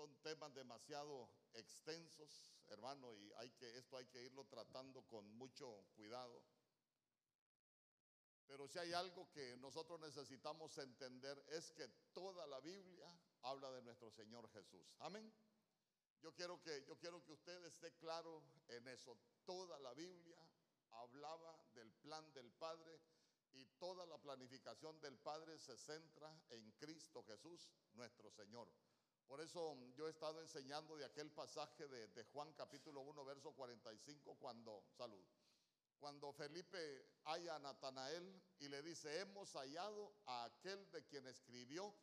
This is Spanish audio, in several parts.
son temas demasiado extensos, hermano, y hay que, esto hay que irlo tratando con mucho cuidado. Pero si hay algo que nosotros necesitamos entender es que toda la Biblia habla de nuestro Señor Jesús. Amén. Yo quiero que yo quiero que usted esté claro en eso. Toda la Biblia hablaba del plan del Padre y toda la planificación del Padre se centra en Cristo Jesús, nuestro Señor. Por eso yo he estado enseñando de aquel pasaje de, Juan capítulo 1, verso 45, cuando, salud, cuando Felipe halla a Natanael y le dice, hemos hallado a aquel de quien escribió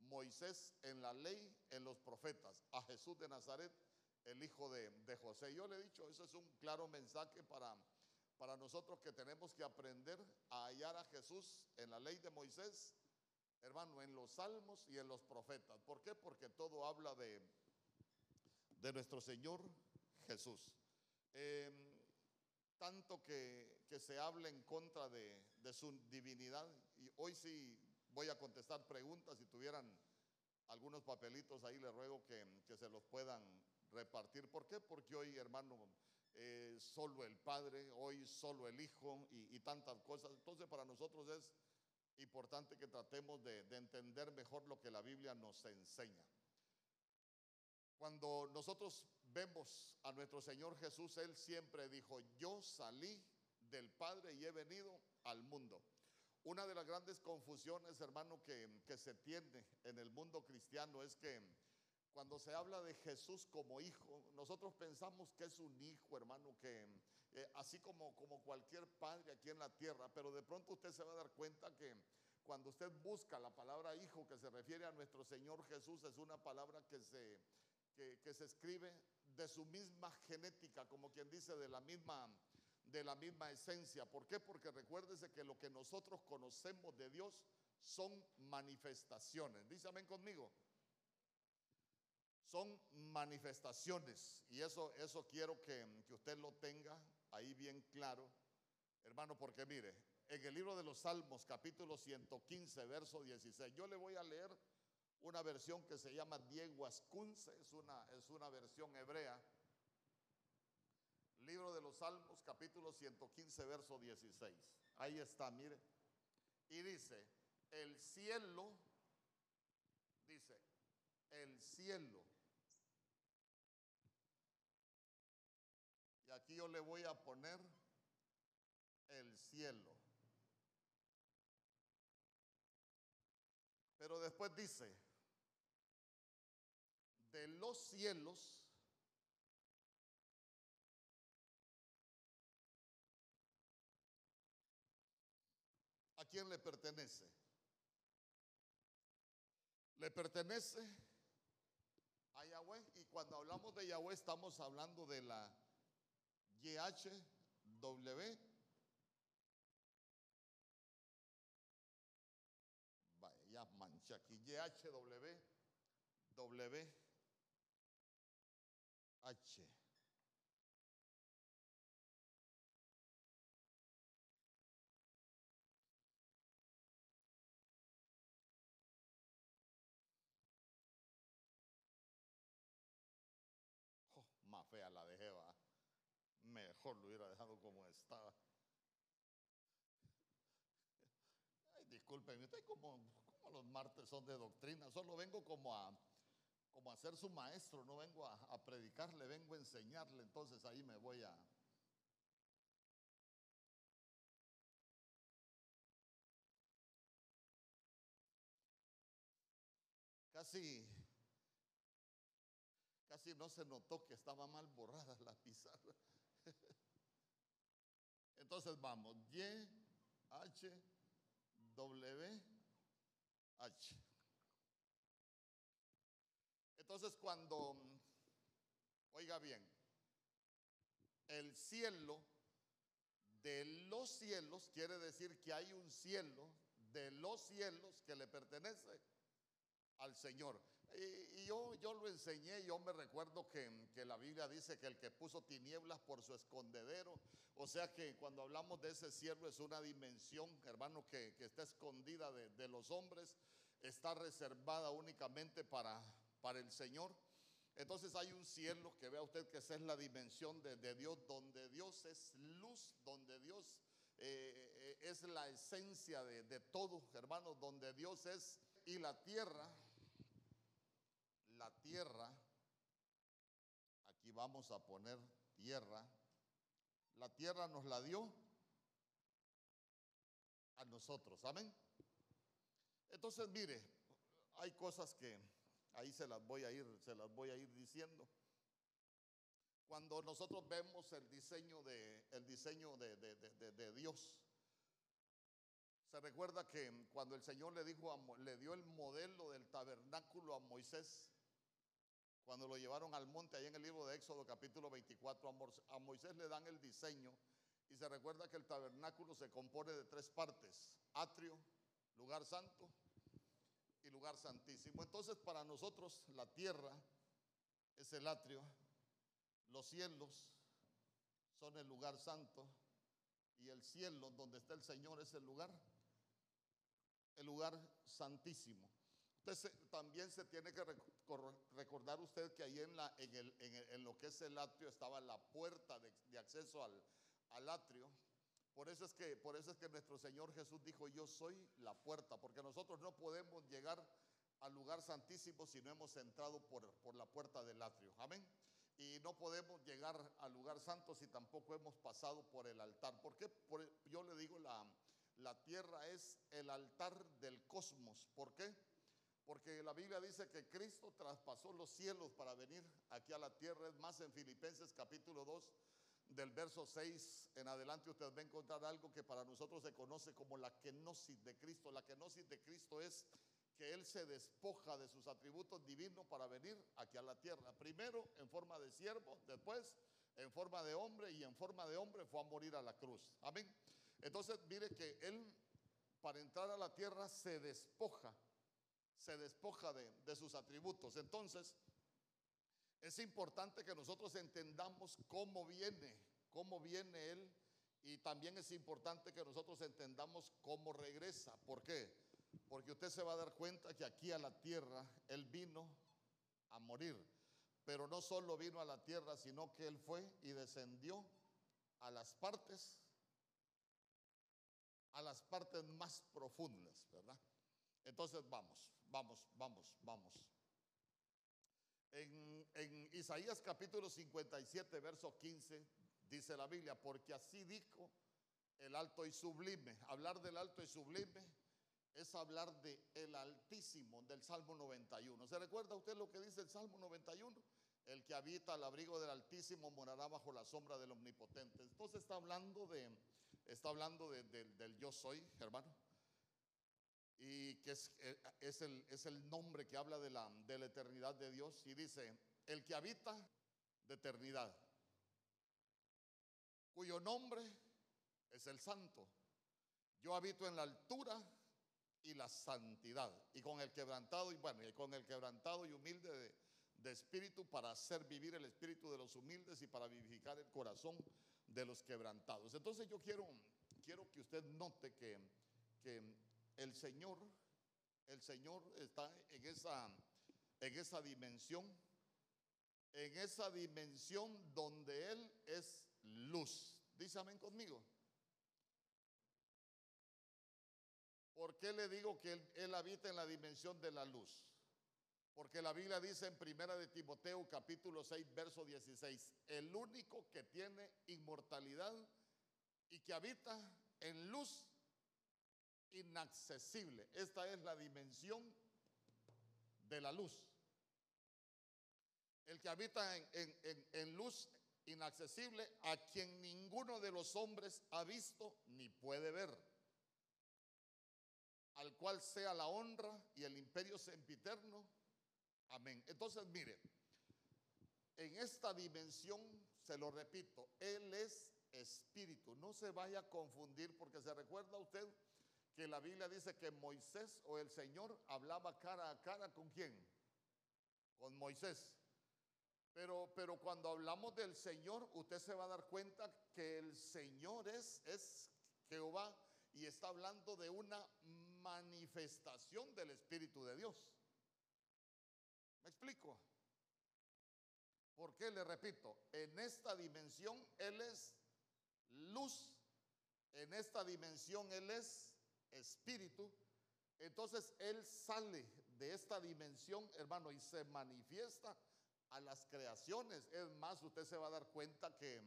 Moisés en la ley, en los profetas, a Jesús de Nazaret, el hijo de, de José. Yo le he dicho, eso es un claro mensaje para para nosotros que tenemos que aprender a hallar a Jesús en la ley de Moisés, hermano, en los salmos y en los profetas. ¿Por qué? Porque todo habla de, de nuestro Señor Jesús. Em, tanto que, que, se habla en contra de, de, su divinidad. Y hoy sí voy a contestar preguntas. Si tuvieran algunos papelitos ahí, les ruego que, que se los puedan repartir. ¿Por qué? Porque hoy, hermano, eh, solo el Padre, hoy solo el Hijo y, tantas cosas. Entonces para nosotros es importante que tratemos de, de entender mejor lo que la Biblia nos enseña. Cuando nosotros vemos a nuestro Señor Jesús, Él siempre dijo, yo salí del Padre y he venido al mundo. Una de las grandes confusiones, hermano, que se tiene en el mundo cristiano es que cuando se habla de Jesús como hijo, nosotros pensamos que es un hijo, hermano, que eh, así como, como cualquier padre aquí en la tierra, pero de pronto usted se va a dar cuenta que cuando usted busca la palabra hijo que se refiere a nuestro Señor Jesús, es una palabra que se, que, se escribe de su misma genética, como quien dice, de la misma de la misma esencia. ¿Por qué? Porque recuérdese que lo que nosotros conocemos de Dios son manifestaciones. Dígame conmigo son manifestaciones y eso, eso quiero que, que usted lo tenga ahí bien claro, hermano, porque mire, en el libro de los Salmos, capítulo 115, verso 16, yo le voy a leer una versión que se llama Diego Ascunce, es una, es una versión hebrea. Libro de los Salmos, capítulo 115, verso 16. Ahí está, mire. Y dice, el cielo, dice, el cielo yo le voy a poner el cielo. Pero después dice, de los cielos ¿a quién le pertenece? Le pertenece a Yahweh y cuando hablamos de Yahweh estamos hablando de la YHW. Vaya, mancha aquí. YHW. W. lo hubiera dejado como estaba. Ay, discúlpenme, estoy como los martes son de doctrina, solo vengo como a, como a ser su maestro, no vengo a, a predicarle, vengo a enseñarle, entonces ahí me voy a, casi casi no se notó que estaba mal borrada la pizarra. Entonces vamos, Y, H, W, H. Entonces cuando, oiga bien, el cielo de los cielos quiere decir que hay un cielo de los cielos que le pertenece al Señor. Y, yo, yo lo enseñé, yo me recuerdo que, que, la Biblia dice que el que puso tinieblas por su escondedero, o sea que cuando hablamos de ese cielo es una dimensión, hermano, que, que está escondida de, de, los hombres, está reservada únicamente para, para el Señor. Entonces hay un cielo que vea usted que esa es la dimensión de, de Dios, donde Dios es luz, donde Dios eh, eh, es la esencia de, de todo, hermanos, donde Dios es y la tierra, la tierra, aquí vamos a poner tierra, la tierra nos la dio a nosotros, amén. Entonces, mire, hay cosas que ahí se las voy a ir, se las voy a ir diciendo. Cuando nosotros vemos el diseño de, el diseño de, de, de Dios, se recuerda que cuando el Señor le dijo, a, le dio el modelo del tabernáculo a Moisés, cuando lo llevaron al monte, ahí en el libro de Éxodo capítulo 24, a Moisés le dan el diseño y se recuerda que el tabernáculo se compone de tres partes, atrio, lugar santo y lugar santísimo. Entonces para nosotros la tierra es el atrio, los cielos son el lugar santo y el cielo donde está el Señor es el lugar, el lugar santísimo. Entonces también se tiene que recordar usted que ahí en, lo que es el atrio estaba la puerta de, acceso al, al atrio. Por eso, es que, por nuestro Señor Jesús dijo, yo soy la puerta, porque nosotros no podemos llegar al lugar santísimo si no hemos entrado por, por la puerta del atrio. Amén. Y no podemos llegar al lugar santo si tampoco hemos pasado por el altar. porque yo le digo, la, la tierra es el altar del cosmos. ¿Por qué? Porque la Biblia dice que Cristo traspasó los cielos para venir aquí a la tierra. Es más, en Filipenses capítulo 2, del verso 6 en adelante, usted va a encontrar algo que para nosotros se conoce como la kenosis de Cristo. La kenosis de Cristo es que Él se despoja de sus atributos divinos para venir aquí a la tierra. Primero en forma de siervo, después en forma de hombre y en forma de hombre fue a morir a la cruz. Amén. Entonces, mire que Él para entrar a la tierra se despoja, se despoja de, de sus atributos. Entonces, es importante que nosotros entendamos cómo viene, cómo viene Él y también es importante que nosotros entendamos cómo regresa. ¿Por qué? Porque usted se va a dar cuenta que aquí a la tierra Él vino a morir. Pero no solo vino a la tierra, sino que Él fue y descendió a las partes, a las partes más profundas, ¿verdad? Entonces vamos, vamos, vamos, vamos. En, Isaías capítulo 57, verso 15, dice la Biblia, porque así dijo el alto y sublime. Hablar del alto y sublime es hablar de el Altísimo, del Salmo 91. ¿Se recuerda usted lo que dice el Salmo 91? El que habita al abrigo del Altísimo morará bajo la sombra del Omnipotente. Entonces está hablando de, está hablando de, de, del yo soy, hermano. Y que es, eh, es, el, es el nombre que habla de la, de la eternidad de Dios. Y dice, el que habita de eternidad, cuyo nombre es el santo. Yo habito en la altura y la santidad. Y con el quebrantado, y bueno, y con el quebrantado y humilde de, espíritu para hacer vivir el espíritu de los humildes y para vivificar el corazón de los quebrantados. Entonces yo quiero, quiero que usted note que, que el Señor, el Señor está en esa, en esa dimensión, en esa dimensión donde Él es luz. Dísame conmigo. ¿Por qué le digo que él, habita en la dimensión de la luz? Porque la Biblia dice en Primera de Timoteo capítulo 6 verso 16, el único que tiene inmortalidad y que habita en luz inaccesible. Esta es la dimensión de la luz. El que habita en, en, en, luz inaccesible a quien ninguno de los hombres ha visto ni puede ver al cual sea la honra y el imperio sempiterno. Amén. Entonces, mire, en esta dimensión, se lo repito, Él es espíritu. No se vaya a confundir porque se recuerda usted que la Biblia dice que Moisés o el Señor hablaba cara a cara con quién? Con Moisés. Pero, pero cuando hablamos del Señor, usted se va a dar cuenta que el Señor es, es Jehová y está hablando de una manifestación del Espíritu de Dios. ¿Me explico? ¿Por qué? Le repito, en esta dimensión Él es luz, en esta dimensión Él es espíritu. Entonces Él sale de esta dimensión, hermano, y se manifiesta a las creaciones. Es más, usted se va a dar cuenta que,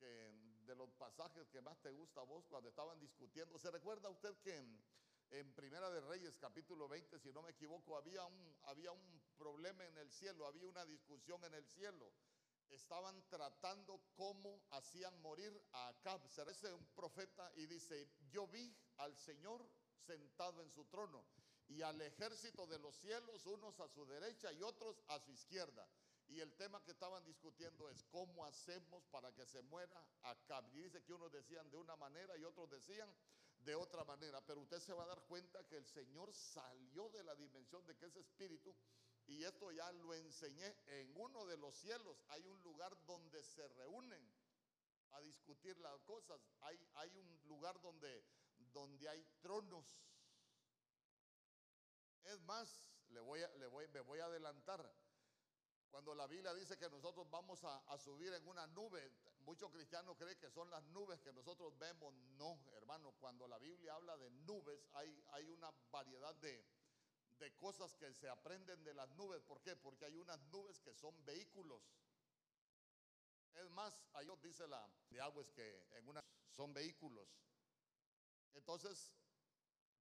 de los pasajes que más te gusta a vos cuando estaban discutiendo, ¿se recuerda usted que en, Primera de Reyes capítulo 20, si no me equivoco, había un, había un problema en el cielo, había una discusión en el cielo? Estaban tratando cómo hacían morir a Acab. Se dice un profeta y dice, yo vi al Señor sentado en su trono y al ejército de los cielos, unos a su derecha y otros a su izquierda. Y el tema que estaban discutiendo es cómo hacemos para que se muera acá. Y dice que unos decían de una manera y otros decían de otra manera. Pero usted se va a dar cuenta que el Señor salió de la dimensión de que es espíritu. Y esto ya lo enseñé. En uno de los cielos hay un lugar donde se reúnen a discutir las cosas. Hay, hay un lugar donde, donde hay tronos es más, le voy le voy, me voy a adelantar. Cuando la Biblia dice que nosotros vamos a, subir en una nube, muchos cristianos creen que son las nubes que nosotros vemos. No, hermano, cuando la Biblia habla de nubes, hay, hay una variedad de, de cosas que se aprenden de las nubes. ¿Por qué? Porque hay unas nubes que son vehículos. Es más, ahí dice la de agua es que en una son vehículos. Entonces,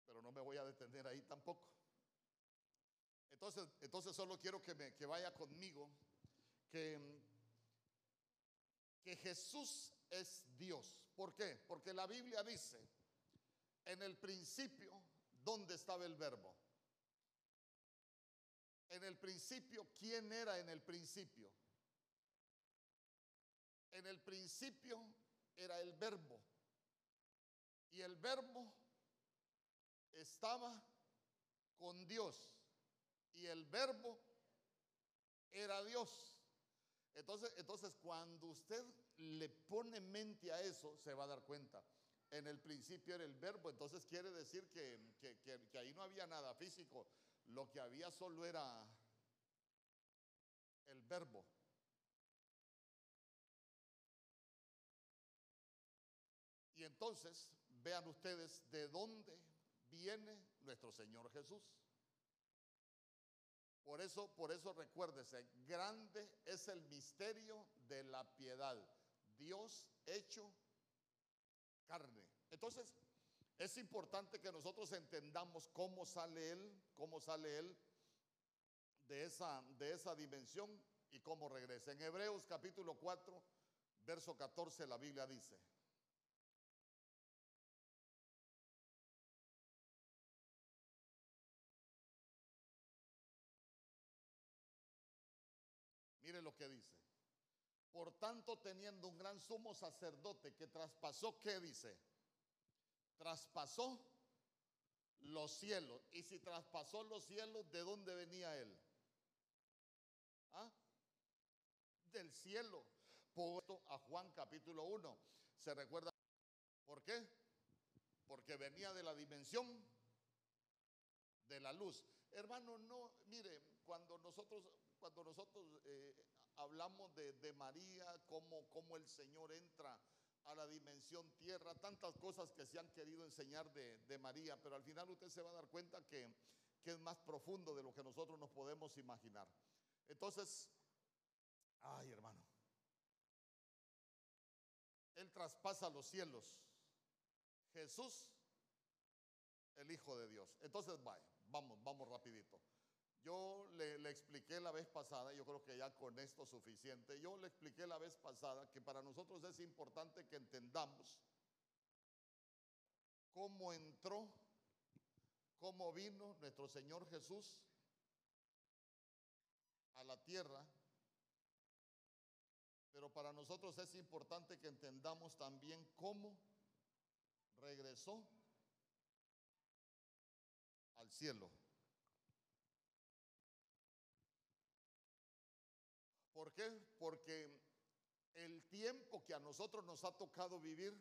pero no me voy a detener ahí tampoco. Entonces, entonces solo quiero que, me, que vaya conmigo, que, que Jesús es Dios. ¿Por qué? Porque la Biblia dice, en el principio, ¿dónde estaba el verbo? En el principio, ¿quién era en el principio? En el principio era el verbo. Y el verbo estaba con Dios y el verbo era Dios. Entonces, entonces, cuando usted le pone mente a eso, se va a dar cuenta. En el principio era el verbo, entonces quiere decir que, que ahí no había nada físico, lo que había solo era el verbo. Y entonces, vean ustedes de dónde viene nuestro Señor Jesús. Por eso, por eso recuérdese, grande es el misterio de la piedad. Dios hecho carne. Entonces, es importante que nosotros entendamos cómo sale Él, cómo sale Él de esa, de esa dimensión y cómo regresa. En Hebreos capítulo 4, verso 14, la Biblia dice, Mire lo que dice. Por tanto, teniendo un gran sumo sacerdote que traspasó, ¿qué dice? Traspasó los cielos. Y si traspasó los cielos, ¿de dónde venía él? ¿Ah? Del cielo. Puesto a Juan capítulo 1. ¿Se recuerda? ¿Por qué? Porque venía de la dimensión de la luz. Hermano, no, mire, cuando nosotros cuando nosotros eh, hablamos de, María, cómo, cómo, el Señor entra a la dimensión tierra, tantas cosas que se han querido enseñar de, María, pero al final usted se va a dar cuenta que, que es más profundo de lo que nosotros nos podemos imaginar. Entonces, ay hermano, Él traspasa los cielos. Jesús, el Hijo de Dios. Entonces, vaya, vamos, vamos rapidito. Yo le, expliqué la vez pasada, yo creo que ya con esto es suficiente, yo le expliqué la vez pasada que para nosotros es importante que entendamos cómo entró, cómo vino nuestro Señor Jesús a la tierra, pero para nosotros es importante que entendamos también cómo regresó al cielo. Porque el tiempo que a nosotros nos ha tocado vivir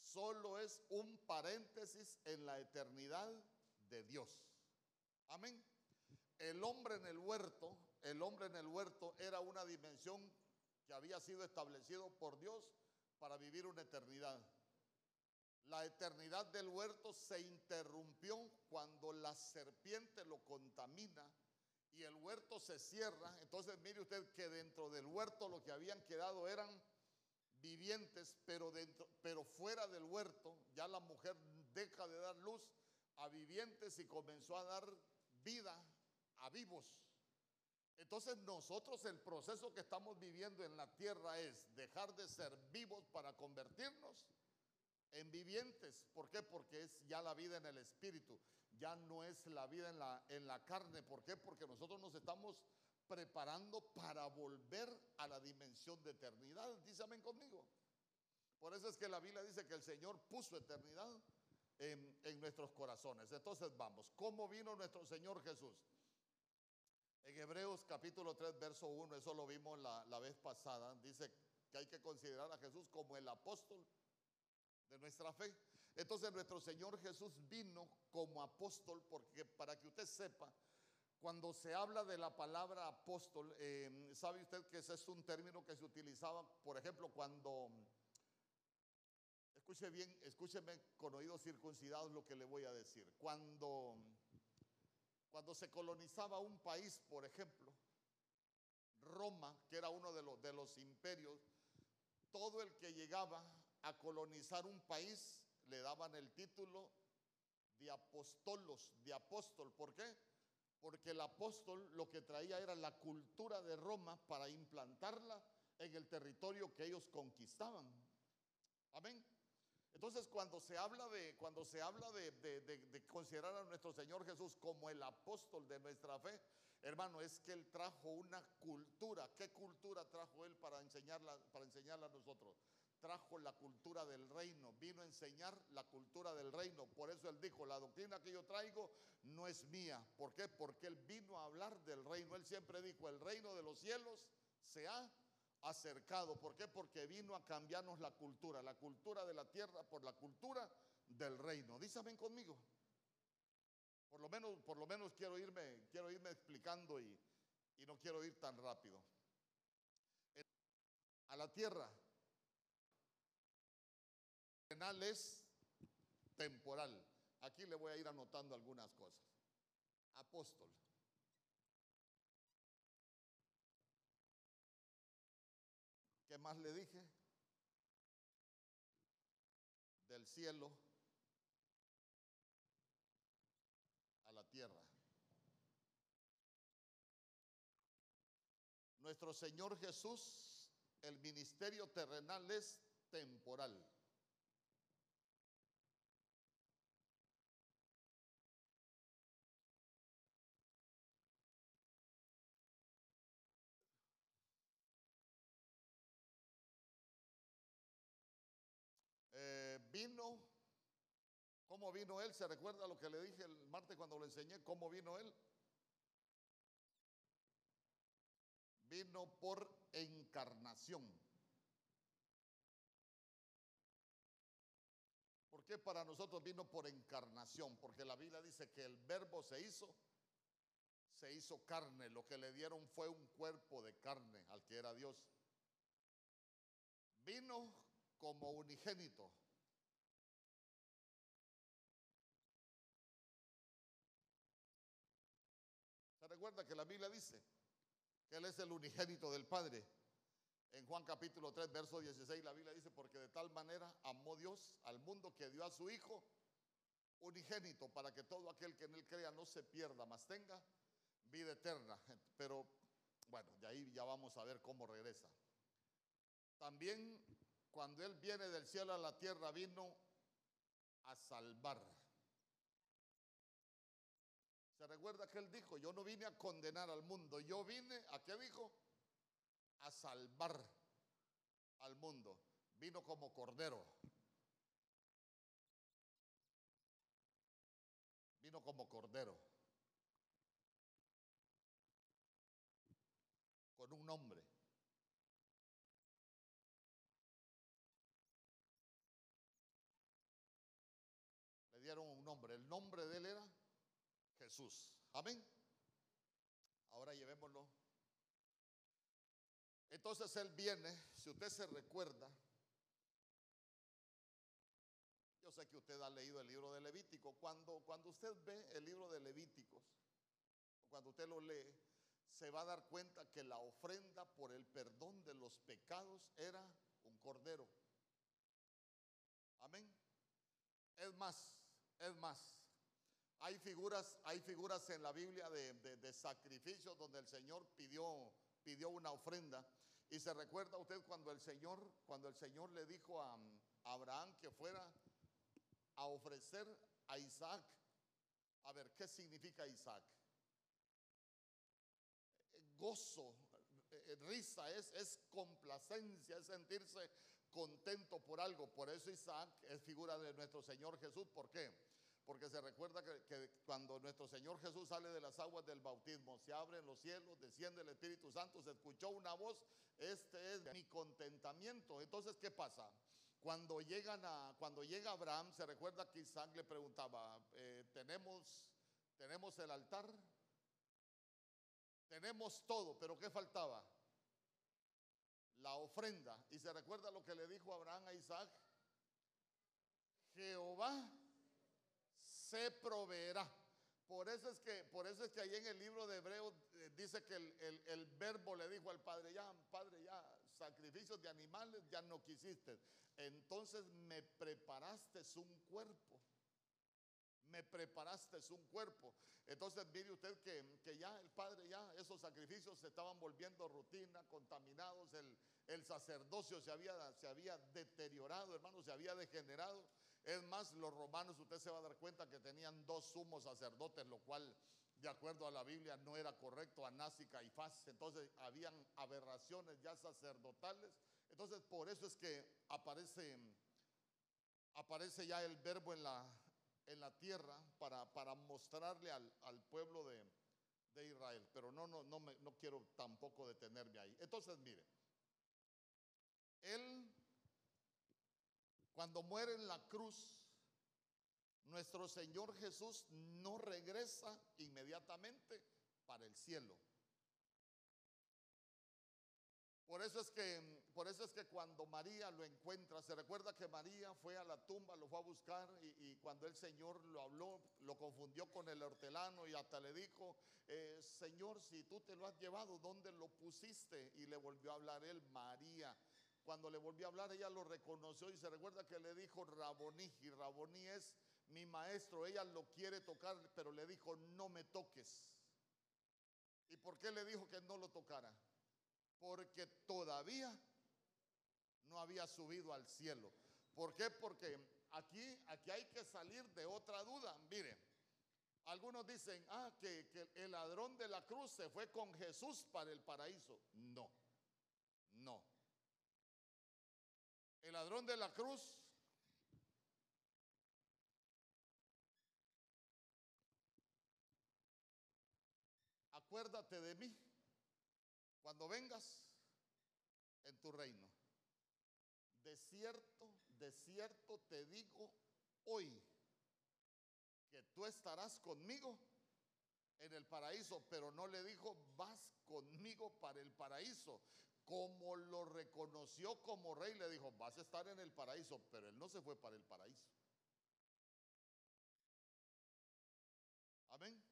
solo es un paréntesis en la eternidad de Dios. Amén. El hombre en el huerto el hombre en el huerto era una dimensión que había sido establecido por Dios para vivir una eternidad. La eternidad del huerto se interrumpió cuando la serpiente lo contamina y el huerto se cierra. Entonces mire usted que dentro del huerto lo que habían quedado eran vivientes, pero, dentro, pero fuera del huerto ya la mujer deja de dar luz a vivientes y comenzó a dar vida a vivos. Entonces nosotros el proceso que estamos viviendo en la tierra es dejar de ser vivos para convertirnos en vivientes. ¿Por qué? Porque es ya la vida en el espíritu, ya no es la vida en la, en la carne. ¿Por qué? Porque nosotros nos estamos preparando para volver a la dimensión de eternidad. Dísame conmigo. Por eso es que la Biblia dice que el Señor puso eternidad en, en nuestros corazones. Entonces vamos, ¿cómo vino nuestro Señor Jesús? En Hebreos capítulo 3, verso 1, eso lo vimos la, la vez pasada, dice que hay que considerar a Jesús como el apóstol de nuestra fe. Entonces nuestro Señor Jesús vino como apóstol porque para que usted sepa, cuando se habla de la palabra apóstol, eh, sabe usted que ese es un término que se utilizaba, por ejemplo, cuando, escuche bien, escúcheme con oídos circuncidados lo que le voy a decir, cuando cuando se colonizaba un país, por ejemplo, Roma, que era uno de los, de los imperios, todo el que llegaba a colonizar un país le daban el título de apostolos, de apóstol. ¿Por qué? Porque el apóstol lo que traía era la cultura de Roma para implantarla en el territorio que ellos conquistaban. Amén. Entonces, cuando se habla de, cuando se habla de, de, de, considerar a nuestro Señor Jesús como el apóstol de nuestra fe, hermano, es que Él trajo una cultura. ¿Qué cultura trajo Él para enseñarla, para enseñarla a nosotros? Trajo la cultura del reino, vino a enseñar la cultura del reino. Por eso Él dijo, la doctrina que yo traigo no es mía. ¿Por qué? Porque Él vino a hablar del reino. Él siempre dijo, el reino de los cielos se ha acercado. ¿Por qué? Porque vino a cambiarnos la cultura, la cultura de la tierra por la cultura del reino. Dísame conmigo. Por lo menos, por lo menos quiero irme, quiero irme explicando y, y no quiero ir tan rápido. A la tierra penal es temporal. Aquí le voy a ir anotando algunas cosas. Apóstol. ¿Qué más le dije? Del cielo a la tierra. Nuestro Señor Jesús, el ministerio terrenal es temporal. ¿Cómo vino él? ¿Se recuerda lo que le dije el martes cuando lo enseñé? ¿Cómo vino él? Vino por encarnación. ¿Por qué para nosotros vino por encarnación? Porque la Biblia dice que el verbo se hizo, se hizo carne. Lo que le dieron fue un cuerpo de carne al que era Dios. Vino como unigénito. Recuerda que la Biblia dice que Él es el unigénito del Padre. En Juan capítulo 3, verso 16, la Biblia dice, porque de tal manera amó Dios al mundo que dio a su Hijo unigénito para que todo aquel que en Él crea no se pierda, mas tenga vida eterna. Pero bueno, de ahí ya vamos a ver cómo regresa. También cuando Él viene del cielo a la tierra, vino a salvar. ¿Se recuerda que él dijo, yo no vine a condenar al mundo, yo vine, ¿a qué dijo? A salvar al mundo. Vino como cordero. Vino como cordero. Con un nombre. Le dieron un nombre. El nombre de él era Jesús. Amén. Ahora llevémoslo Entonces él viene, si usted se recuerda, yo sé que usted ha leído el libro de Levítico, cuando, cuando usted ve el libro de Levíticos, cuando usted lo lee, se va a dar cuenta que la ofrenda por el perdón de los pecados era un cordero. Amén. Es más, es más. Hay figuras, hay figuras en la Biblia de, de, sacrificios donde el Señor pidió, pidió una ofrenda. Y se recuerda usted cuando el Señor, cuando el Señor le dijo a, Abraham que fuera a ofrecer a Isaac. A ver, ¿qué significa Isaac? Gozo, eh, risa, es, es complacencia, es sentirse contento por algo. Por eso Isaac es figura de nuestro Señor Jesús. ¿Por qué? Porque se recuerda que, cuando nuestro Señor Jesús sale de las aguas del bautismo, se abren los cielos, desciende el Espíritu Santo, se escuchó una voz, este es mi contentamiento. Entonces, ¿qué pasa? Cuando, llegan a, cuando llega Abraham, se recuerda que Isaac le preguntaba, eh, ¿tenemos, ¿tenemos el altar? Tenemos todo, pero ¿qué faltaba? La ofrenda. Y se recuerda lo que le dijo Abraham a Isaac. Jehová se proveerá. Por eso es que, por eso es que ahí en el libro de Hebreos eh, dice que el, el, verbo le dijo al padre, ya, padre, ya, sacrificios de animales ya no quisiste. Entonces me preparaste un cuerpo. Me preparaste un cuerpo. Entonces mire usted que, que, ya el Padre, ya esos sacrificios se estaban volviendo rutina, contaminados, el, el sacerdocio se había, se había deteriorado, hermano, se había degenerado. Es más, los romanos, usted se va a dar cuenta que tenían dos sumos sacerdotes, lo cual, de acuerdo a la Biblia, no era correcto, Anás y Caifás. Entonces, habían aberraciones ya sacerdotales. Entonces, por eso es que aparece, aparece ya el verbo en la, en la tierra para, para mostrarle al, al pueblo de, de, Israel. Pero no, no, no, me, no quiero tampoco detenerme ahí. Entonces, mire, él cuando muere en la cruz, nuestro Señor Jesús no regresa inmediatamente para el cielo. Por eso es que, por eso es que cuando María lo encuentra, se recuerda que María fue a la tumba, lo fue a buscar y, cuando el Señor lo habló, lo confundió con el hortelano y hasta le dijo, eh, Señor, si tú te lo has llevado, ¿dónde lo pusiste? Y le volvió a hablar él, María. Cuando le volvió a hablar, ella lo reconoció y se recuerda que le dijo Raboní, y Raboní es mi maestro. Ella lo quiere tocar, pero le dijo, no me toques. ¿Y por qué le dijo que no lo tocara? Porque todavía no había subido al cielo. ¿Por qué? Porque aquí, aquí hay que salir de otra duda. Mire, algunos dicen, ah, que el ladrón de la cruz se fue con Jesús para el paraíso. No, no. El ladrón de la cruz acuérdate de mí cuando vengas en tu reino. De cierto, de cierto te digo hoy que tú estarás conmigo en el paraíso, pero no le dijo, vas conmigo para el paraíso, como lo reconoció como rey, le dijo, vas a estar en el paraíso, pero él no se fue para el paraíso. Amén.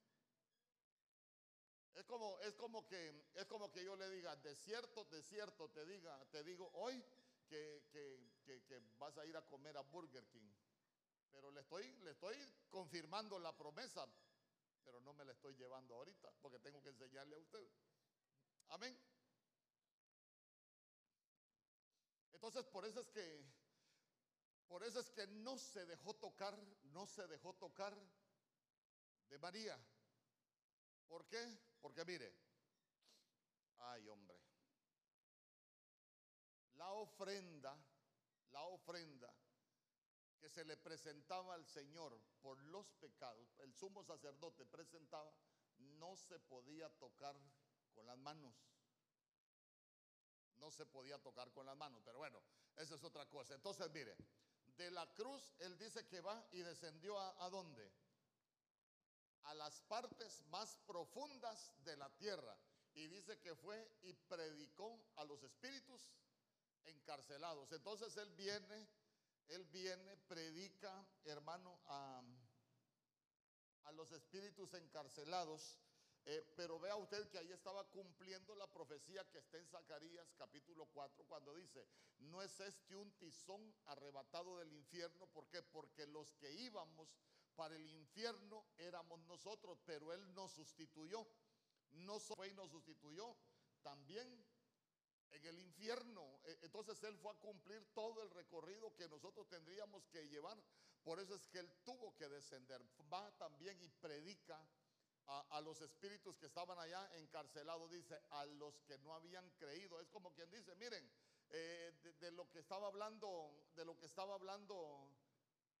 Es como, es como que, es como que yo le diga, de cierto, de cierto, te diga, te digo hoy que, que, que, vas a ir a comer a Burger King. Pero le estoy, le estoy confirmando la promesa, pero no me la estoy llevando ahorita, porque tengo que enseñarle a usted. Amén. Entonces, por eso es que, por eso es que no se dejó tocar, no se dejó tocar de María. ¿Por qué? Porque mire, ay hombre, la ofrenda, la ofrenda que se le presentaba al Señor por los pecados, el sumo sacerdote presentaba, no se podía tocar con las manos no se podía tocar con las manos, pero bueno, esa es otra cosa. Entonces, mire, de la cruz él dice que va y descendió a, dónde? A las partes más profundas de la tierra. y dice que fue y predicó a los espíritus encarcelados. Entonces él viene, él viene, predica, hermano, a los espíritus encarcelados. Eh, pero vea usted que ahí estaba cumpliendo la profecía que está en Zacarías capítulo 4 cuando dice, no es este un tizón arrebatado del infierno, ¿por qué? Porque los que íbamos para el infierno éramos nosotros, pero Él nos sustituyó. No fue y nos sustituyó también en el infierno. E, entonces Él fue a cumplir todo el recorrido que nosotros tendríamos que llevar. Por eso es que Él tuvo que descender. Va también y predica a, los espíritus que estaban allá encarcelados. Dice, a los que no habían creído. Es como quien dice, miren, eh, de, lo que estaba hablando, de lo que estaba hablando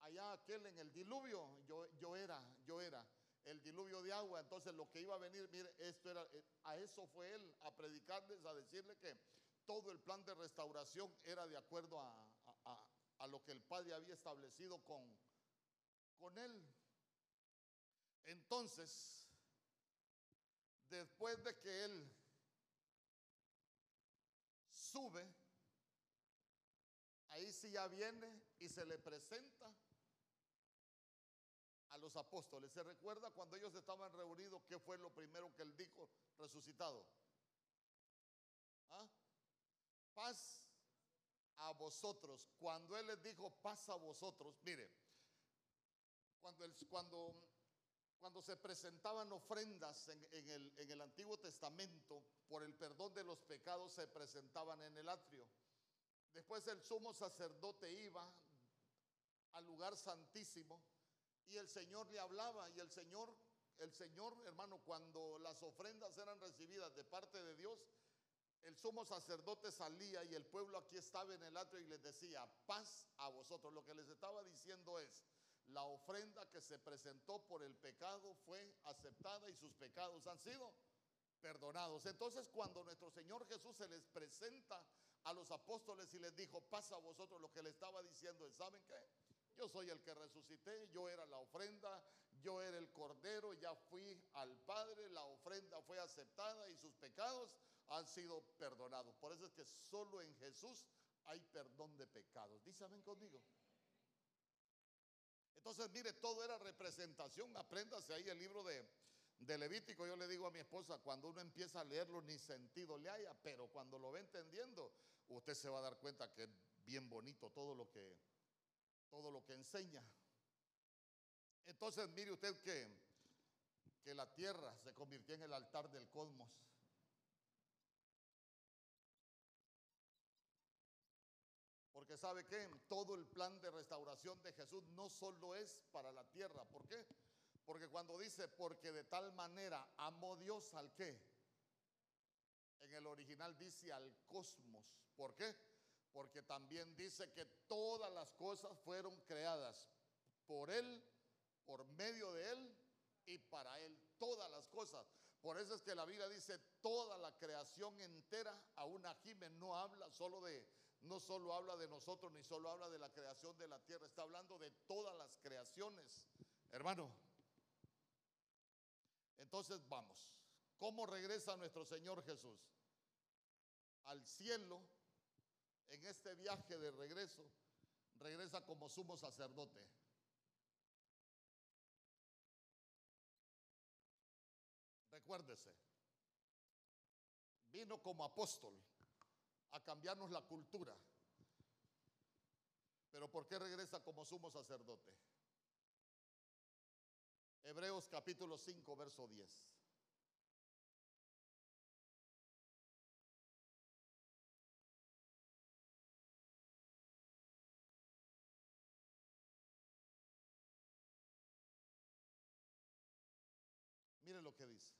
allá aquel en el diluvio, yo, yo era, yo era el diluvio de agua. Entonces lo que iba a venir, mire, esto era, eh, a eso fue él, a predicarles, a decirle que todo el plan de restauración era de acuerdo a, lo que el Padre había establecido con, con él. Entonces, después de que él sube, ahí sí ya viene y se le presenta a los apóstoles. ¿Se recuerda cuando ellos estaban reunidos qué fue lo primero que él dijo resucitado? ¿Ah? Paz a vosotros. Cuando él les dijo paz a vosotros, mire, cuando, cuando, cuando se presentaban ofrendas en, el, el Antiguo Testamento por el perdón de los pecados, se presentaban en el atrio. Después el sumo sacerdote iba al lugar santísimo y el Señor le hablaba y el Señor, el Señor, hermano, cuando las ofrendas eran recibidas de parte de Dios, el sumo sacerdote salía y el pueblo aquí estaba en el atrio y les decía, paz a vosotros. Lo que les estaba diciendo es, la ofrenda que se presentó por el pecado fue aceptada y sus pecados han sido perdonados. Entonces cuando nuestro Señor Jesús se les presenta a los apóstoles y les dijo, paz a vosotros, lo que le estaba diciendo es, ¿saben qué? Yo soy el que resucité, yo era la ofrenda, yo era el cordero, ya fui al Padre, la ofrenda fue aceptada y sus pecados han sido perdonados. Por eso es que solo en Jesús hay perdón de pecados. Dice amén conmigo. Entonces, mire, todo era representación. Apréndase ahí el libro de, de Levítico. Yo le digo a mi esposa, cuando uno empieza a leerlo, ni sentido le haya, pero cuando lo ve entendiendo, usted se va a dar cuenta que es bien bonito todo lo que todo lo que enseña. Entonces, mire usted que, que la tierra se convirtió en el altar del cosmos. Sabe que todo el plan de restauración de Jesús no solo es para la tierra. ¿Por qué? Porque cuando dice, porque de tal manera amó Dios al qué? En el original dice al cosmos. ¿Por qué? porque también dice que todas las cosas fueron creadas por Él, por medio de Él y para Él. Todas las cosas. Por eso es que la Biblia dice toda la creación entera, aún Jiménez no habla solo de, no solo habla de nosotros, ni solo habla de la creación de la tierra, está hablando de todas las creaciones. Hermano, entonces vamos. ¿Cómo regresa nuestro Señor Jesús? Al cielo en este viaje de regreso, regresa como sumo sacerdote. Recuérdese, vino como apóstol a cambiarnos la cultura. Pero ¿por qué regresa como sumo sacerdote? Hebreos capítulo 5, verso 10. Mire lo que dice.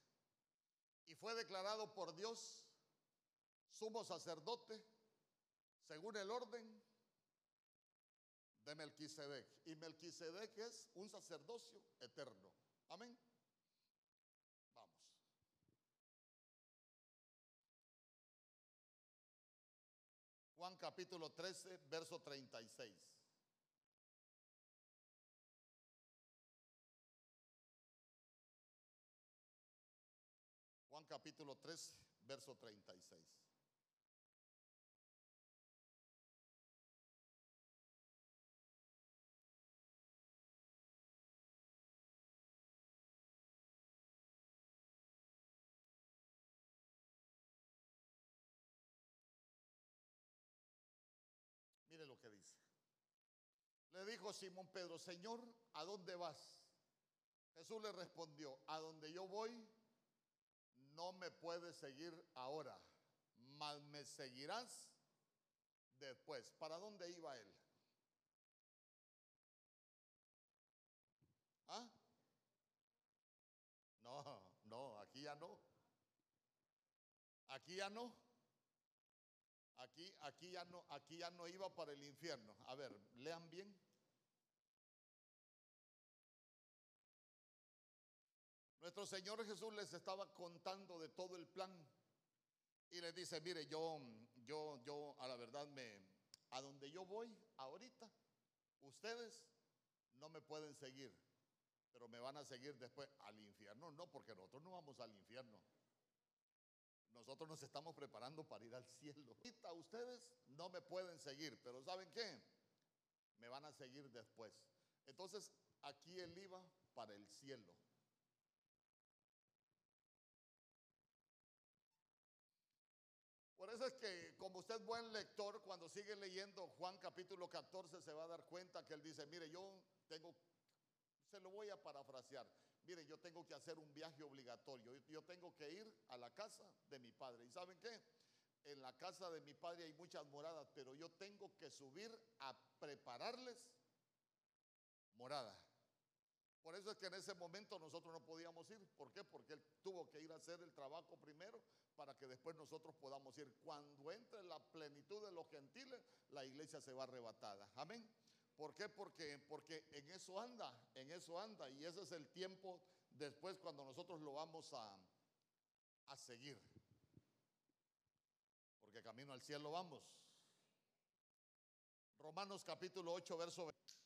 Y fue declarado por Dios sumo sacerdote según el orden de Melquisedec. Y Melquisedec es un sacerdocio eterno. Amén. Vamos. Juan capítulo 13, verso 36. Juan capítulo 3, verso 36. Dijo Simón Pedro, Señor, ¿a dónde vas? Jesús le respondió, a donde yo voy, no me puedes seguir ahora, mas me seguirás después. ¿Para dónde iba él? ¿Ah? No, no, aquí ya no. Aquí ya no. Aquí, aquí ya no, aquí ya no iba para el infierno. A ver, lean bien. Nuestro Señor Jesús les estaba contando de todo el plan y les dice, mire, yo, yo, yo, a la verdad me, a donde yo voy ahorita, ustedes no me pueden seguir, pero me van a seguir después al infierno. No, porque nosotros no vamos al infierno. Nosotros nos estamos preparando para ir al cielo. Ahorita ustedes no me pueden seguir, pero ¿saben qué? Me van a seguir después. Entonces, aquí él iba para el cielo. Es que como usted es buen lector, cuando sigue leyendo Juan capítulo 14 se va a dar cuenta que él dice, mire, yo tengo, se lo voy a parafrasear, mire, yo tengo que hacer un viaje obligatorio, yo tengo que ir a la casa de mi padre. ¿Y saben qué? En la casa de mi padre hay muchas moradas, pero yo tengo que subir a prepararles morada. Por eso es que en ese momento nosotros no podíamos ir. ¿Por qué? Porque él tuvo que ir a hacer el trabajo primero para que después nosotros podamos ir. Cuando entre la plenitud de los gentiles, la iglesia se va arrebatada. Amén. ¿Por qué? Porque, porque en eso anda, en eso anda. Y ese es el tiempo después cuando nosotros lo vamos a, a seguir. Porque camino al cielo vamos. Romanos capítulo 8, verso 20.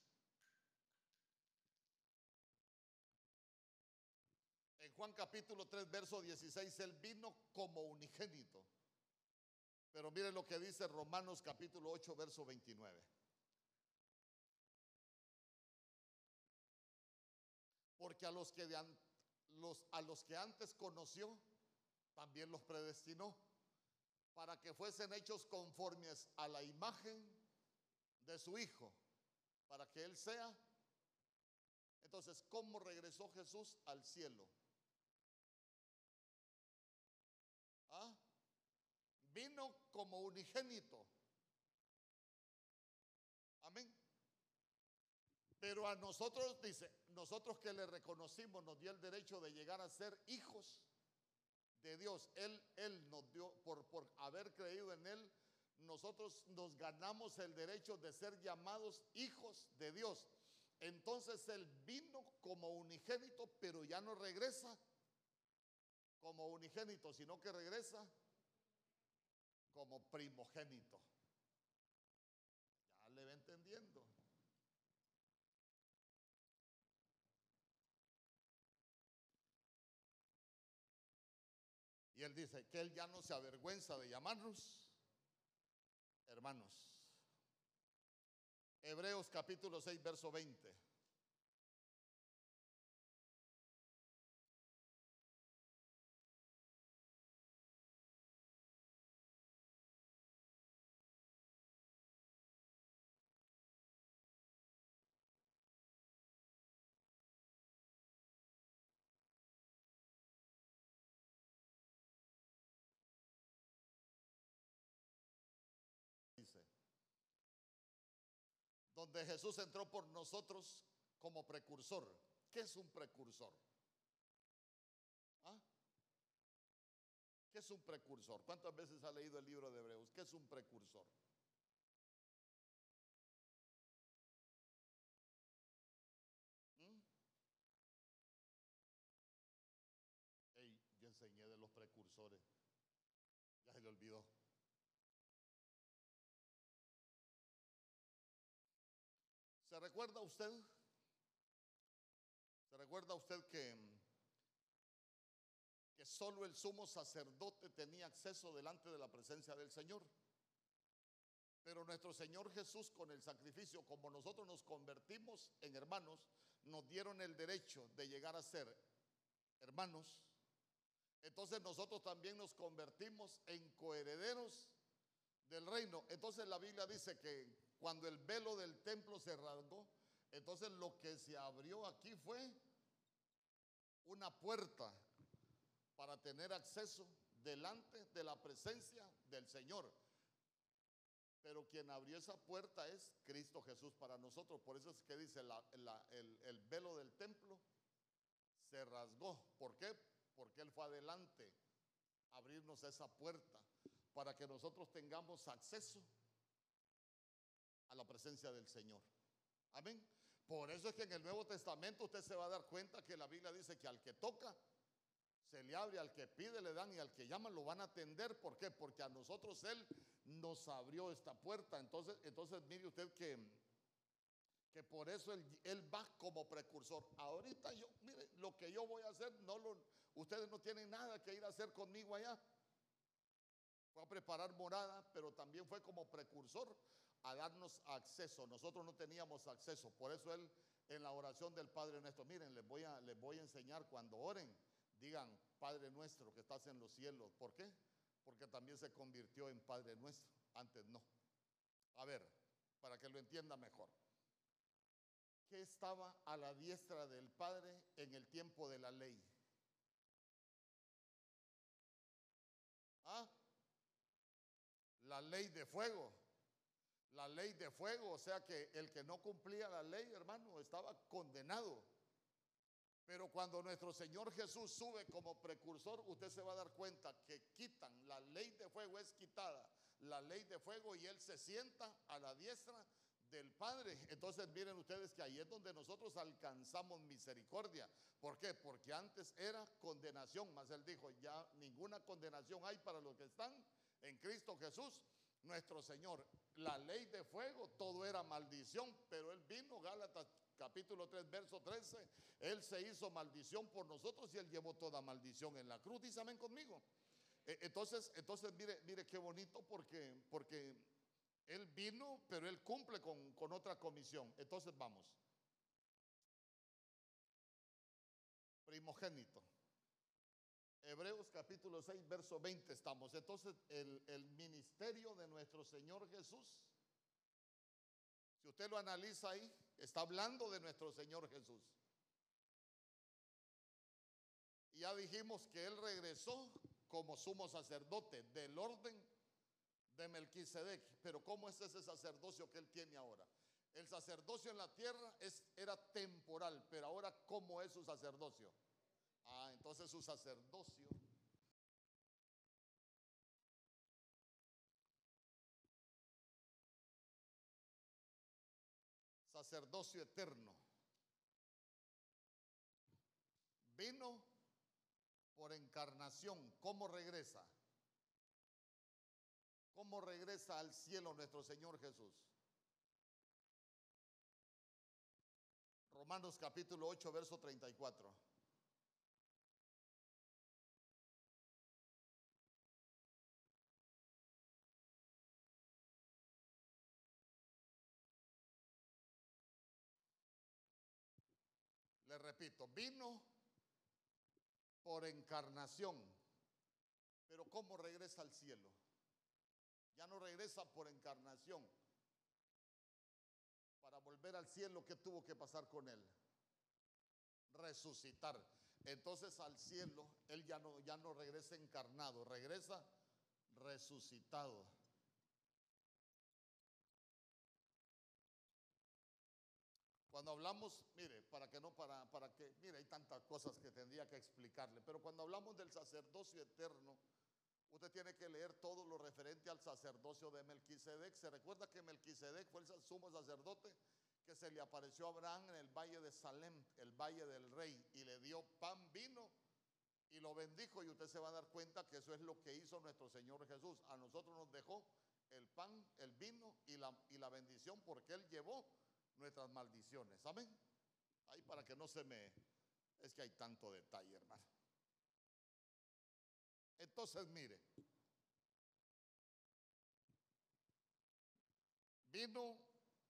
Juan capítulo 3, verso 16, Él vino como unigénito. Pero mire lo que dice Romanos capítulo 8, verso 29. Porque a los que, los, a los que antes conoció, también los predestinó para que fuesen hechos conformes a la imagen de su Hijo, para que Él sea. Entonces, ¿cómo regresó Jesús al cielo? Vino como unigénito. Amén. Pero a nosotros, dice, nosotros que le reconocimos, nos dio el derecho de llegar a ser hijos de Dios. Él, él nos dio, por, por haber creído en Él, nosotros nos ganamos el derecho de ser llamados hijos de Dios. Entonces Él vino como unigénito, pero ya no regresa como unigénito, sino que regresa como primogénito. Ya le va entendiendo. Y él dice que él ya no se avergüenza de llamarnos hermanos. Hebreos capítulo 6, verso 20. Donde Jesús entró por nosotros como precursor. ¿Qué es un precursor? ¿Ah? ¿Qué es un precursor? ¿Cuántas veces ha leído el libro de Hebreos? ¿Qué es un precursor? ¿Mm? yo enseñé de los precursores. Ya se le olvidó. Recuerda usted? ¿Se recuerda usted que, que solo el sumo sacerdote tenía acceso delante de la presencia del Señor. Pero nuestro Señor Jesús con el sacrificio, como nosotros nos convertimos en hermanos, nos dieron el derecho de llegar a ser hermanos. Entonces nosotros también nos convertimos en coherederos del reino. Entonces la Biblia dice que cuando el velo del templo se rasgó, entonces lo que se abrió aquí fue una puerta para tener acceso delante de la presencia del Señor. Pero quien abrió esa puerta es Cristo Jesús para nosotros. Por eso es que dice el, el velo del templo se rasgó. ¿Por qué? Porque Él fue adelante a abrirnos esa puerta para que nosotros tengamos acceso a la presencia del Señor. Amén. Por eso es que en el Nuevo Testamento usted se va a dar cuenta que la Biblia dice que al que toca, se le abre, al que pide le dan y al que llama lo van a atender. ¿Por qué? Porque a nosotros Él nos abrió esta puerta. Entonces, entonces mire usted que, que por eso él, él, va como precursor. Ahorita yo, mire, lo que yo voy a hacer, no lo, ustedes no tienen nada que ir a hacer conmigo allá. Fue a preparar morada, pero también fue como precursor a darnos acceso. Nosotros no teníamos acceso. Por eso él en la oración del Padre nuestro, miren, les voy a, les voy a enseñar cuando oren, digan, Padre nuestro que estás en los cielos. ¿Por qué? Porque también se convirtió en Padre nuestro. Antes no. A ver, para que lo entienda mejor. ¿Qué estaba a la diestra del Padre en el tiempo de la ley? ¿Ah? La ley de fuego la ley de fuego, o sea que el que no cumplía la ley, hermano, estaba condenado. Pero cuando nuestro Señor Jesús sube como precursor, usted se va a dar cuenta que quitan, la ley de fuego es quitada, la ley de fuego y Él se sienta a la diestra del Padre. Entonces miren ustedes que ahí es donde nosotros alcanzamos misericordia. ¿Por qué? Porque antes era condenación, más Él dijo, ya ninguna condenación hay para los que están en Cristo Jesús nuestro Señor. La ley de fuego, todo era maldición, pero Él vino, Gálatas capítulo 3, verso 13, Él se hizo maldición por nosotros y Él llevó toda maldición en la cruz. Dice amén conmigo. E, entonces, entonces mire, mire qué bonito porque, porque Él vino, pero Él cumple con, con otra comisión. Entonces vamos. Primogénito. Hebreos capítulo 6, verso 20 estamos. Entonces, el, el, ministerio de nuestro Señor Jesús, si usted lo analiza ahí, está hablando de nuestro Señor Jesús. Y ya dijimos que Él regresó como sumo sacerdote del orden de Melquisedec. Pero ¿cómo es ese sacerdocio que Él tiene ahora? El sacerdocio en la tierra es, era temporal, pero ahora ¿cómo es su sacerdocio? Entonces su sacerdocio sacerdocio eterno. Vino por encarnación. ¿Cómo regresa? ¿Cómo regresa al cielo nuestro Señor Jesús? Romanos capítulo 8, verso 34. Repito, vino por encarnación. Pero ¿cómo regresa al cielo? Ya no regresa por encarnación. Para volver al cielo, ¿qué tuvo que pasar con él? Resucitar. Entonces al cielo, él ya no, ya no regresa encarnado, regresa resucitado. Cuando hablamos, mire, para que no, para, para que, mire, hay tantas cosas que tendría que explicarle, pero cuando hablamos del sacerdocio eterno, usted tiene que leer todo lo referente al sacerdocio de Melquisedec. Se recuerda que Melquisedec fue el sumo sacerdote que se le apareció a Abraham en el valle de Salem, el valle del rey, y le dio pan, vino y lo bendijo. Y usted se va a dar cuenta que eso es lo que hizo nuestro Señor Jesús. A nosotros nos dejó el pan, el vino y la, y la bendición porque Él llevó nuestras maldiciones. Amén. Ahí para que no se me... Es que hay tanto detalle, hermano. Entonces, mire, vino,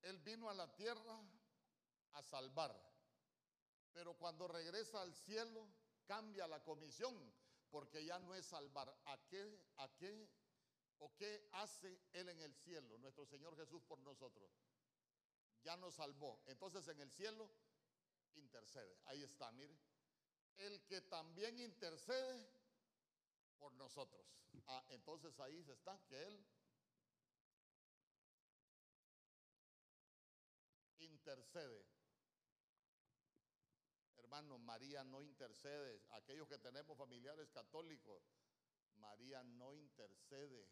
él vino a la tierra a salvar, pero cuando regresa al cielo cambia la comisión, porque ya no es salvar. ¿A qué, a qué o qué hace él en el cielo, nuestro Señor Jesús por nosotros? Ya nos salvó. Entonces en el cielo intercede. Ahí está, mire. El que también intercede por nosotros. Ah, entonces ahí está, que Él intercede. Hermano, María no intercede. Aquellos que tenemos familiares católicos, María no intercede.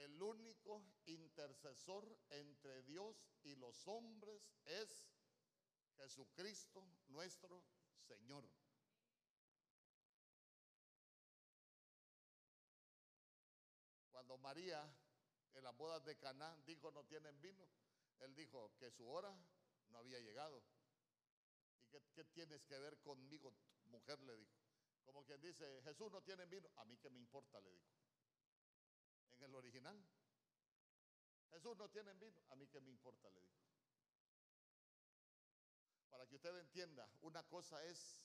El único intercesor entre Dios y los hombres es Jesucristo nuestro Señor. Cuando María en las bodas de Caná dijo no tienen vino, él dijo que su hora no había llegado. ¿Y qué, qué tienes que ver conmigo, mujer? Le dijo. Como quien dice, Jesús no tiene vino, a mí qué me importa, le dijo. En el original. Jesús no tiene vino, a mí qué me importa, le dijo. Para que usted entienda, una cosa es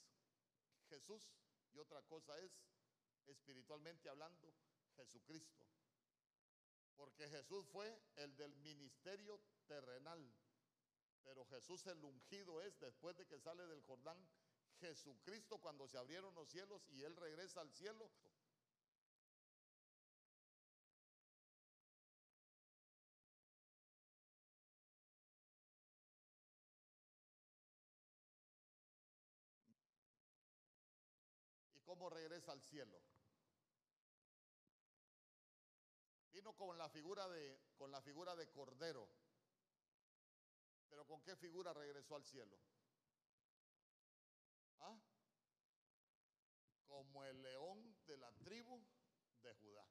Jesús y otra cosa es, espiritualmente hablando, Jesucristo. Porque Jesús fue el del ministerio terrenal. Pero Jesús el ungido es después de que sale del Jordán. Jesucristo cuando se abrieron los cielos y Él regresa al cielo. Regresa al cielo? Vino con la figura de, con la figura de cordero. Pero ¿con qué figura regresó al cielo? ¿Ah? Como el león de la tribu de Judá.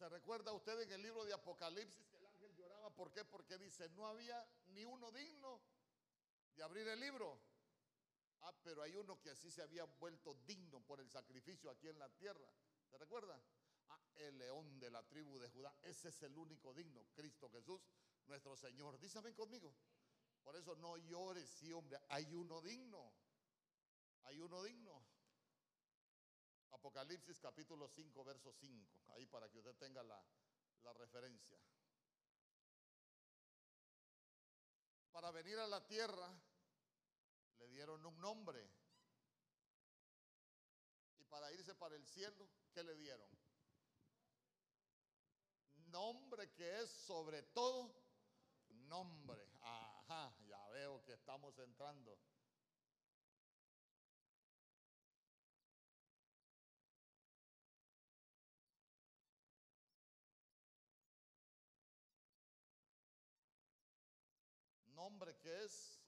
¿Se recuerda usted en el libro de Apocalipsis que el ángel lloraba? ¿Por qué? Porque dice, no había ni uno digno de abrir el libro. Ah, pero hay uno que así se había vuelto digno por el sacrificio aquí en la tierra. ¿Se recuerda? Ah, el león de la tribu de Judá. Ese es el único digno, Cristo Jesús, nuestro Señor. Dísame conmigo. Por eso no llores, sí, hombre. Hay uno digno. Hay uno digno. Apocalipsis capítulo 5, verso 5. Ahí para que usted tenga la, la referencia. Para venir a la tierra le dieron un nombre. Y para irse para el cielo, ¿qué le dieron? Nombre que es sobre todo nombre. Ajá, ya veo que estamos entrando. Nombre que es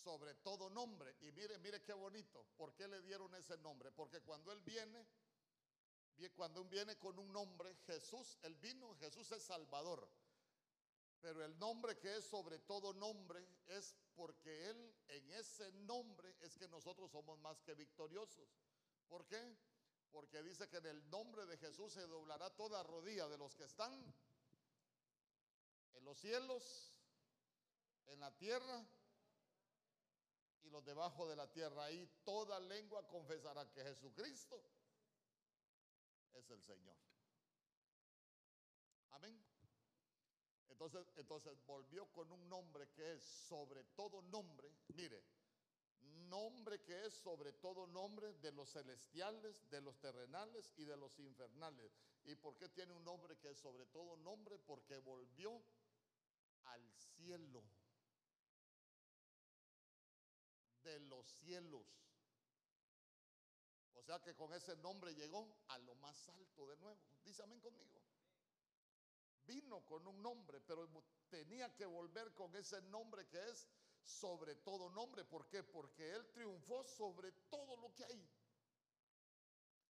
sobre todo nombre. Y mire, mire qué bonito. ¿Por qué le dieron ese nombre? Porque cuando Él viene, cuando Él viene con un nombre, Jesús, Él vino, Jesús es Salvador. Pero el nombre que es sobre todo nombre es porque Él, en ese nombre, es que nosotros somos más que victoriosos. ¿Por qué? Porque dice que en el nombre de Jesús se doblará toda rodilla de los que están en los cielos, en la tierra y los debajo de la tierra. Y toda lengua confesará que Jesucristo es el Señor. Amén. Entonces, entonces volvió con un nombre que es sobre todo nombre. Mire, nombre que es sobre todo nombre de los celestiales, de los terrenales y de los infernales. ¿Y por qué tiene un nombre que es sobre todo nombre? Porque volvió al cielo los cielos. O sea que con ese nombre llegó a lo más alto de nuevo. Dice amén conmigo. Vino con un nombre, pero tenía que volver con ese nombre que es sobre todo nombre. ¿Por qué? Porque Él triunfó sobre todo lo que hay.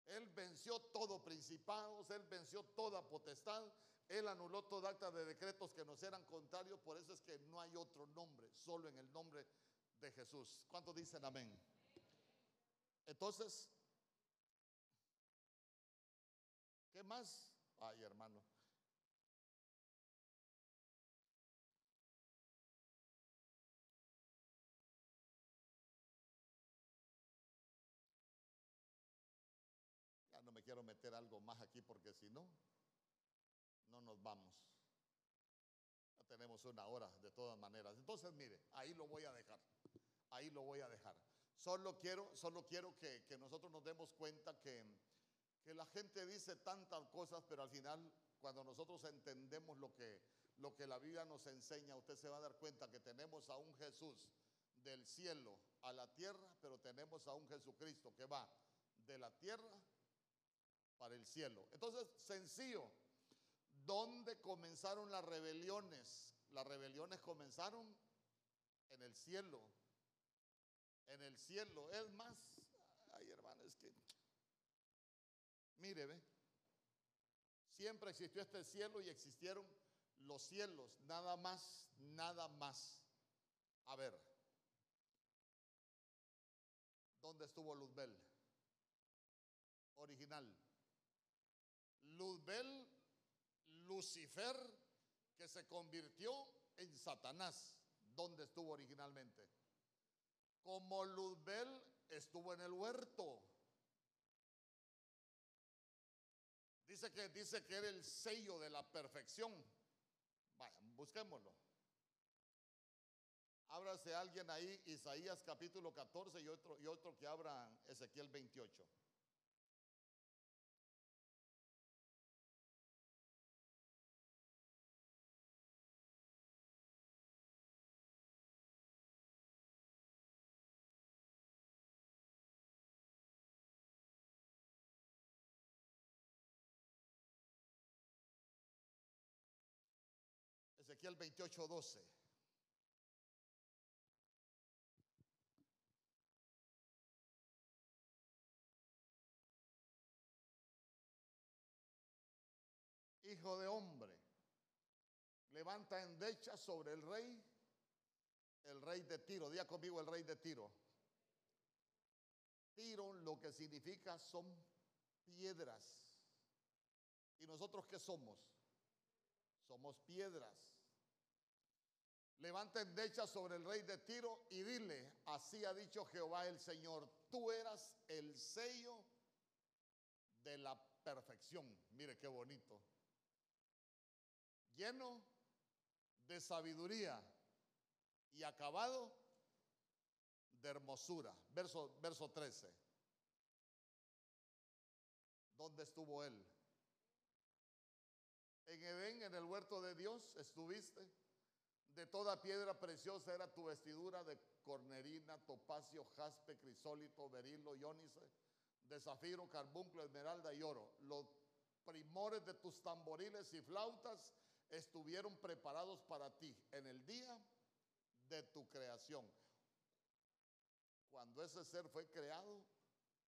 Él venció todo principados, Él venció toda potestad, Él anuló todo acta de decretos que nos eran contrarios. Por eso es que no hay otro nombre, solo en el nombre Jesús. ¿Cuántos dicen amén? Entonces, ¿qué más? Ay, hermano. Ya no me quiero meter algo más aquí porque si no, no nos vamos. Ya tenemos una hora de todas maneras. Entonces, mire, ahí lo voy a dejar. Ahí lo voy a dejar. Solo quiero, solo quiero que, nosotros nos demos cuenta que, que la gente dice tantas cosas, pero al final, cuando nosotros entendemos lo que, lo que la Biblia nos enseña, usted se va a dar cuenta que tenemos a un Jesús del cielo a la tierra, pero tenemos a un Jesucristo que va de la tierra para el cielo. Entonces, sencillo, ¿dónde comenzaron las rebeliones? Las rebeliones comenzaron en el cielo. En el cielo. Es más, ay hermano, es que, mire, ve, siempre existió este cielo y existieron los cielos, nada más, nada más. A ver, ¿dónde estuvo Luzbel? Original. Luzbel, Lucifer, que se convirtió en Satanás. ¿Dónde estuvo originalmente? Como Luzbel estuvo en el huerto. Dice que, dice que era el sello de la perfección. Vaya, busquémoslo. Ábrase alguien ahí, Isaías capítulo 14 y otro, y otro que abra Ezequiel 28. Ezequiel 28, 12. Hijo de hombre, levanta endecha sobre el rey, el rey de Tiro. Día conmigo el rey de Tiro. Tiro lo que significa son piedras. ¿Y nosotros qué somos? Somos piedras. Levanta endecha sobre el rey de Tiro y dile, así ha dicho Jehová el Señor, tú eras el sello de la perfección. Mire qué bonito. Lleno de sabiduría y acabado de hermosura. Verso, verso 13. ¿Dónde estuvo él? En Edén, en el huerto de Dios, estuviste. De toda piedra preciosa era tu vestidura de cornerina, topacio, jaspe, crisólito, berilo, iónice, de zafiro, carbunclo, esmeralda y oro. Los primores de tus tamboriles y flautas estuvieron preparados para ti en el día de tu creación. Cuando ese ser fue creado,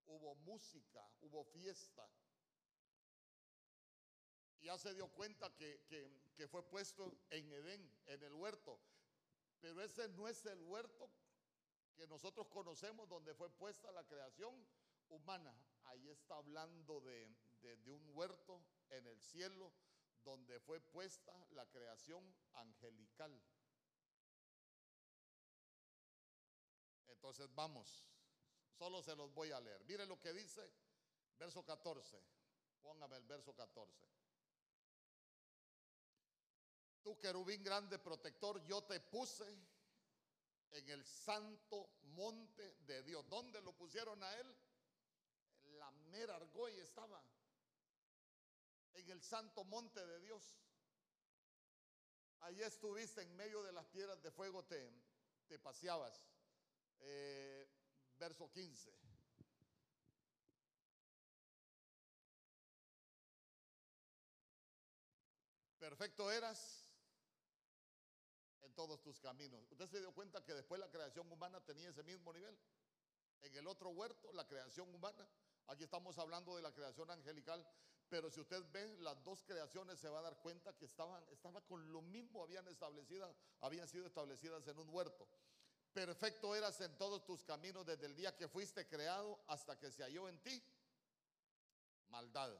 hubo música, hubo fiesta. Ya se dio cuenta que, que, fue puesto en Edén, en el huerto. Pero ese no es el huerto que nosotros conocemos donde fue puesta la creación humana. Ahí está hablando de, de, de, un huerto en el cielo donde fue puesta la creación angelical. Entonces vamos, solo se los voy a leer. Mire lo que dice verso 14. Póngame el verso 14. Tú querubín grande protector, yo te puse en el santo monte de Dios. ¿Dónde lo pusieron a él? La mera argolla estaba. En el santo monte de Dios. Allí estuviste en medio de las piedras de fuego, te, te paseabas. Eh, verso 15. Perfecto eras en todos tus caminos. ¿Usted se dio cuenta que después la creación humana tenía ese mismo nivel? En el otro huerto, la creación humana, aquí estamos hablando de la creación angelical, pero si usted ve las dos creaciones se va a dar cuenta que estaban, estaban con lo mismo, habían establecido, habían sido establecidas en un huerto. Perfecto eras en todos tus caminos desde el día que fuiste creado hasta que se halló en ti maldad.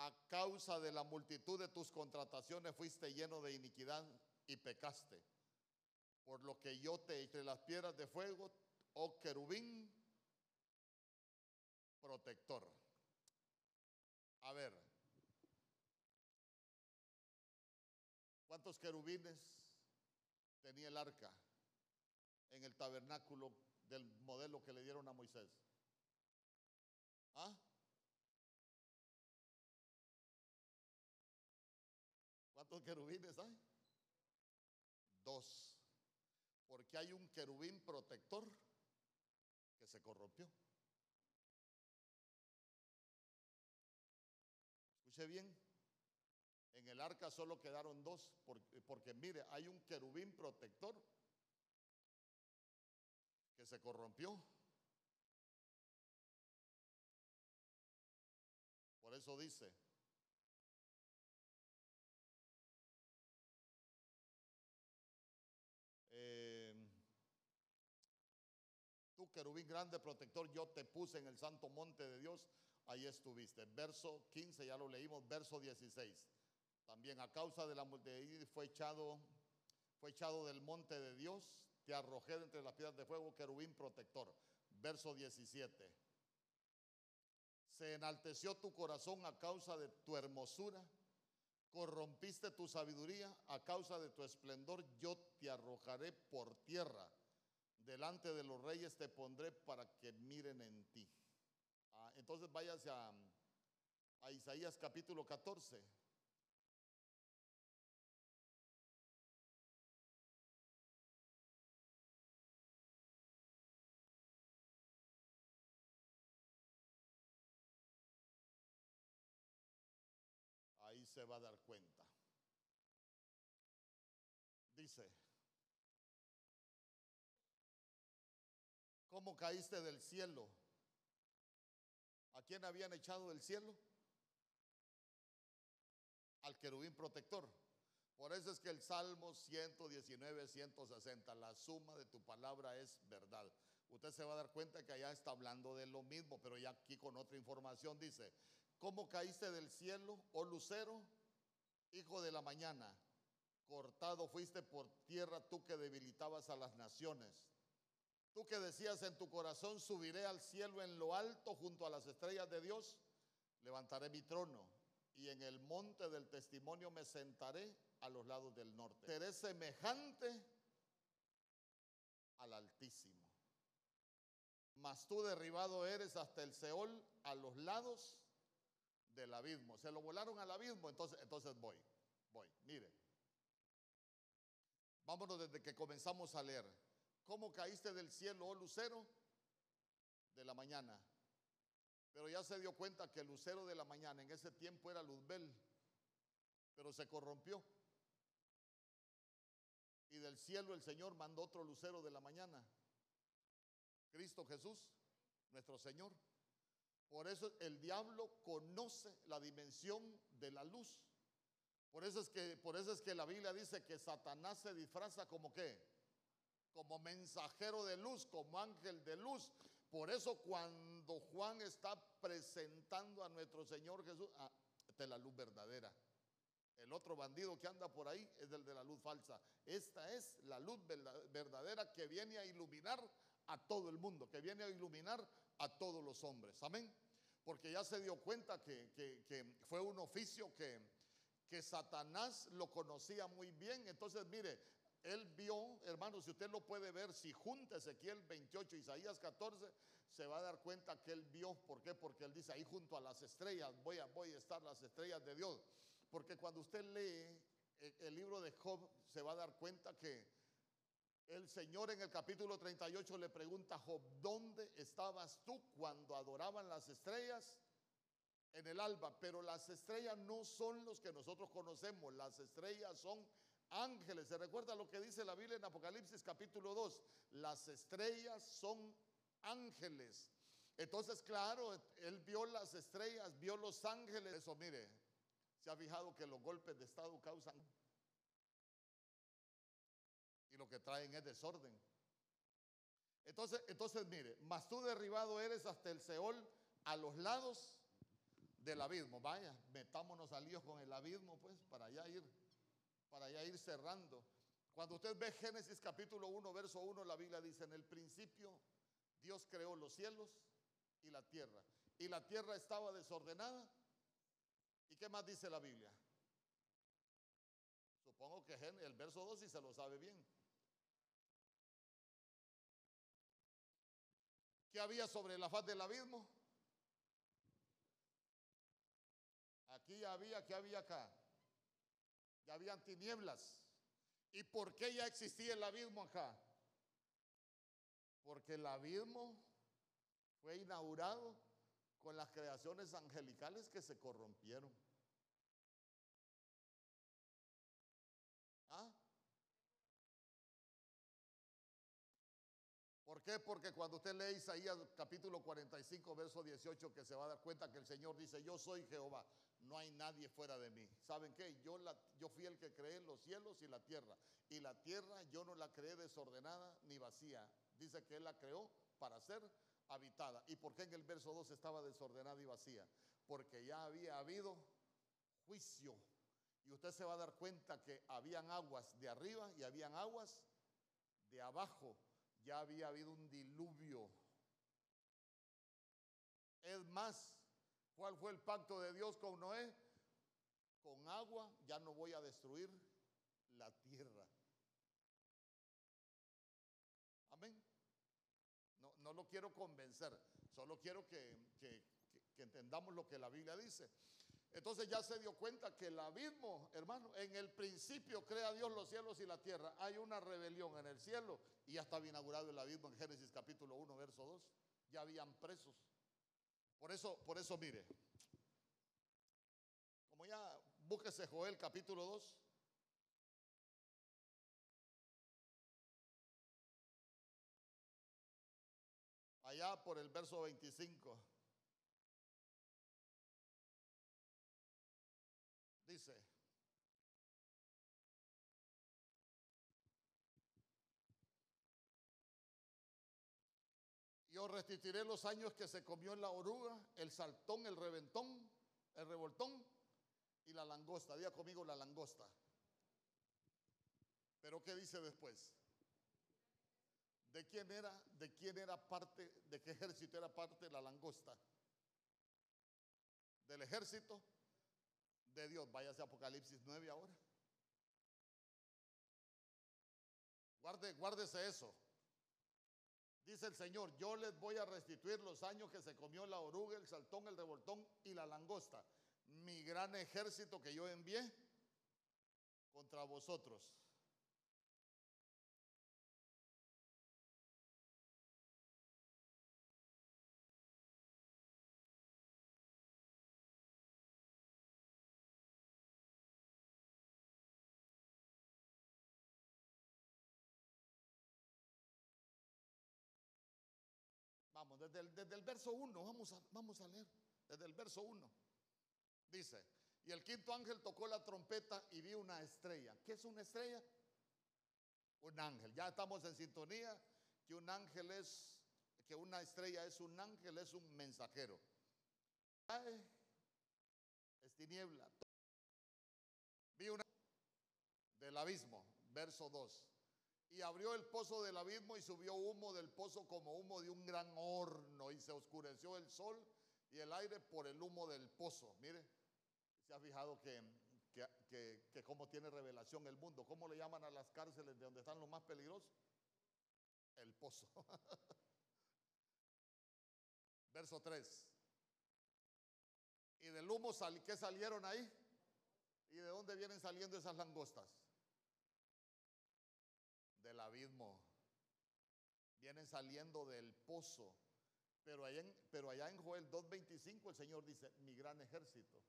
A causa de la multitud de tus contrataciones fuiste lleno de iniquidad y pecaste. Por lo que yo te entre las piedras de fuego, oh querubín protector. A ver, ¿cuántos querubines tenía el arca en el tabernáculo del modelo que le dieron a Moisés? ¿Ah? ¿Cuántos querubines hay? Dos. Porque hay un querubín protector que se corrompió. Escuche bien. En el arca solo quedaron dos, porque, porque mire, hay un querubín protector que se corrompió. Por eso dice, querubín grande protector, yo te puse en el santo monte de Dios, ahí estuviste. Verso 15, ya lo leímos, verso 16. También a causa de la multitud fue echado, fue echado del monte de Dios, te arrojé entre las piedras de fuego, querubín protector. Verso 17. Se enalteció tu corazón a causa de tu hermosura, corrompiste tu sabiduría a causa de tu esplendor, yo te arrojaré por tierra. Delante de los reyes te pondré para que miren en ti. Ah, entonces váyase a, a Isaías capítulo 14. Ahí se va a dar cuenta. Dice, ¿cómo caíste del cielo? ¿A quién habían echado del cielo? Al querubín protector. Por eso es que el Salmo 119, 160, la suma de tu palabra es verdad. Usted se va a dar cuenta que allá está hablando de lo mismo, pero ya aquí con otra información dice, ¿cómo caíste del cielo, oh lucero, hijo de la mañana? Cortado fuiste por tierra tú que debilitabas a las naciones. Tú que decías en tu corazón, subiré al cielo en lo alto junto a las estrellas de Dios, levantaré mi trono y en el monte del testimonio me sentaré a los lados del norte. Seré semejante al Altísimo. Mas tú derribado eres hasta el Seol a los lados del abismo. Se lo volaron al abismo, entonces, entonces voy, voy. Mire, vámonos desde que comenzamos a leer. ¿Cómo caíste del cielo, oh lucero? De la mañana. Pero ya se dio cuenta que el lucero de la mañana en ese tiempo era Luzbel, pero se corrompió. Y del cielo el Señor mandó otro lucero de la mañana. Cristo Jesús, nuestro Señor. Por eso el diablo conoce la dimensión de la luz. Por eso es que, por eso es que la Biblia dice que Satanás se disfraza como qué? Como mensajero de luz, como ángel de luz. Por eso cuando Juan está presentando a nuestro Señor Jesús, ah, la luz verdadera. El otro bandido que anda por ahí es el de la luz falsa. Esta es la luz verdadera que viene a iluminar a todo el mundo, que viene a iluminar a todos los hombres. Amén. Porque ya se dio cuenta que, que, fue un oficio que, que Satanás lo conocía muy bien. Entonces, mire, él vio, hermano, si usted lo puede ver, si junta Ezequiel 28, Isaías 14, se va a dar cuenta que él vio. ¿Por qué? Porque él dice, ahí junto a las estrellas voy a, voy a estar las estrellas de Dios. Porque cuando usted lee el libro de Job, se va a dar cuenta que el Señor en el capítulo 38 le pregunta a Job, ¿dónde estabas tú cuando adoraban las estrellas? En el alba, pero las estrellas no son los que nosotros conocemos, las estrellas son ángeles. ¿Se recuerda lo que dice la Biblia en Apocalipsis capítulo 2? Las estrellas son ángeles. Entonces, claro, él vio las estrellas, vio los ángeles. Eso, mire, se ha fijado que los golpes de Estado causan lo que traen es desorden. Entonces, entonces mire, mas tú derribado eres hasta el Seol a los lados del abismo. Vaya, metámonos al lío con el abismo, pues, para allá ir, para allá ir cerrando. Cuando usted ve Génesis capítulo 1, verso 1, la Biblia dice, en el principio Dios creó los cielos y la tierra. Y la tierra estaba desordenada. ¿Y qué más dice la Biblia? Supongo que el verso 2 sí se lo sabe bien. ¿Qué había sobre la faz del abismo? Aquí había, ¿qué había acá? Ya habían tinieblas. ¿Y por qué ya existía el abismo acá? Porque el abismo fue inaugurado con las creaciones angelicales que se corrompieron. ¿Por qué? Porque cuando usted lee Isaías capítulo 45, verso 18, que se va a dar cuenta que el Señor dice, yo soy Jehová, no hay nadie fuera de mí. ¿Saben qué? Yo, fui el que creé los cielos y la tierra. Y la tierra yo no la creé desordenada ni vacía. Dice que Él la creó para ser habitada. ¿Y por qué en el verso 2 estaba desordenada y vacía? Porque ya había habido juicio. Y usted se va a dar cuenta que habían aguas de arriba y habían aguas de abajo ya había habido un diluvio. Es más, ¿cuál fue el pacto de Dios con Noé? Con agua ya no voy a destruir la tierra. Amén. No, no lo quiero convencer, solo quiero que, que entendamos lo que la Biblia dice. Entonces ya se dio cuenta que el abismo, hermano, en el principio crea Dios los cielos y la tierra. Hay una rebelión en el cielo y ya estaba inaugurado el abismo en Génesis capítulo 1, verso 2. Ya habían presos. Por eso, por eso mire, como ya búsquese Joel capítulo 2. Allá por el verso 25. Restituiré los años que se comió la oruga, el saltón, el reventón, el revoltón y la langosta. Diga conmigo la langosta. Pero ¿qué dice después? ¿De quién era? ¿De quién era parte? ¿De qué ejército era parte la langosta? ¿Del ejército? de Dios. Váyase a Apocalipsis 9 ahora. Guarde, guárdese eso. Dice el Señor, yo les voy a restituir los años que se comió la oruga, el saltón, el revoltón y la langosta. Mi gran ejército que yo envié contra vosotros. Desde el, verso 1, vamos a, vamos a leer, desde el verso 1. Dice, y el quinto ángel tocó la trompeta y vi una estrella. ¿Qué es una estrella? Un ángel. Ya estamos en sintonía que un ángel es, que una estrella es un ángel, es un mensajero. Es tiniebla. Vi una del abismo, verso 2 y abrió el pozo del abismo y subió humo del pozo como humo de un gran horno y se oscureció el sol y el aire por el humo del pozo. Mire, se ha fijado que, que, que, cómo tiene revelación el mundo. ¿Cómo le llaman a las cárceles de donde están los más peligrosos? El pozo. Verso 3. Y del humo, sal, ¿qué salieron ahí? ¿Y de dónde vienen saliendo esas langostas? Del abismo, vienen saliendo del pozo. Pero allá en, pero allá en Joel 2.25 el Señor dice, mi gran ejército.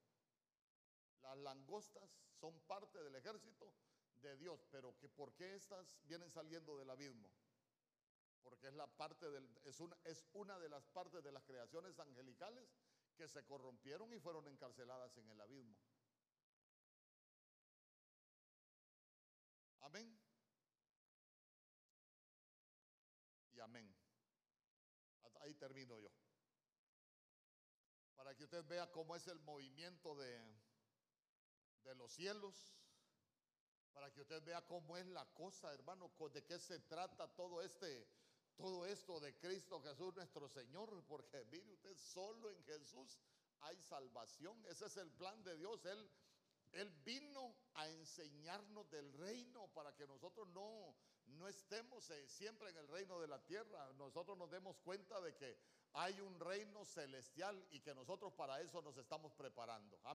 Las langostas son parte del ejército de Dios, pero que ¿por qué estas vienen saliendo del abismo? Porque es, la parte del, es, una, es una de las partes de las creaciones angelicales que se corrompieron y fueron encarceladas en el abismo. Amén. Amén. Hasta Ahí termino yo. Para que usted vea cómo es el movimiento de, de los cielos. Para que usted vea cómo es la cosa, hermano, de qué se trata todo este, todo esto de Cristo Jesús nuestro Señor. Porque mire usted, solo en Jesús hay salvación. Ese es el plan de Dios. Él, él vino a enseñarnos del reino para que nosotros no, no estemos eh, siempre en el reino de la tierra. Nosotros nos demos cuenta de que hay un reino celestial y que nosotros para eso nos estamos preparando.